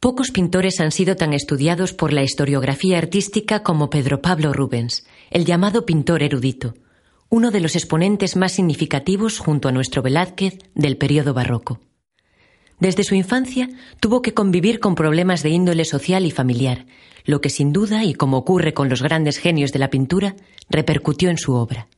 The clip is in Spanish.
Pocos pintores han sido tan estudiados por la historiografía artística como Pedro Pablo Rubens, el llamado pintor erudito, uno de los exponentes más significativos junto a nuestro Velázquez del periodo barroco. Desde su infancia tuvo que convivir con problemas de índole social y familiar, lo que sin duda, y como ocurre con los grandes genios de la pintura, repercutió en su obra.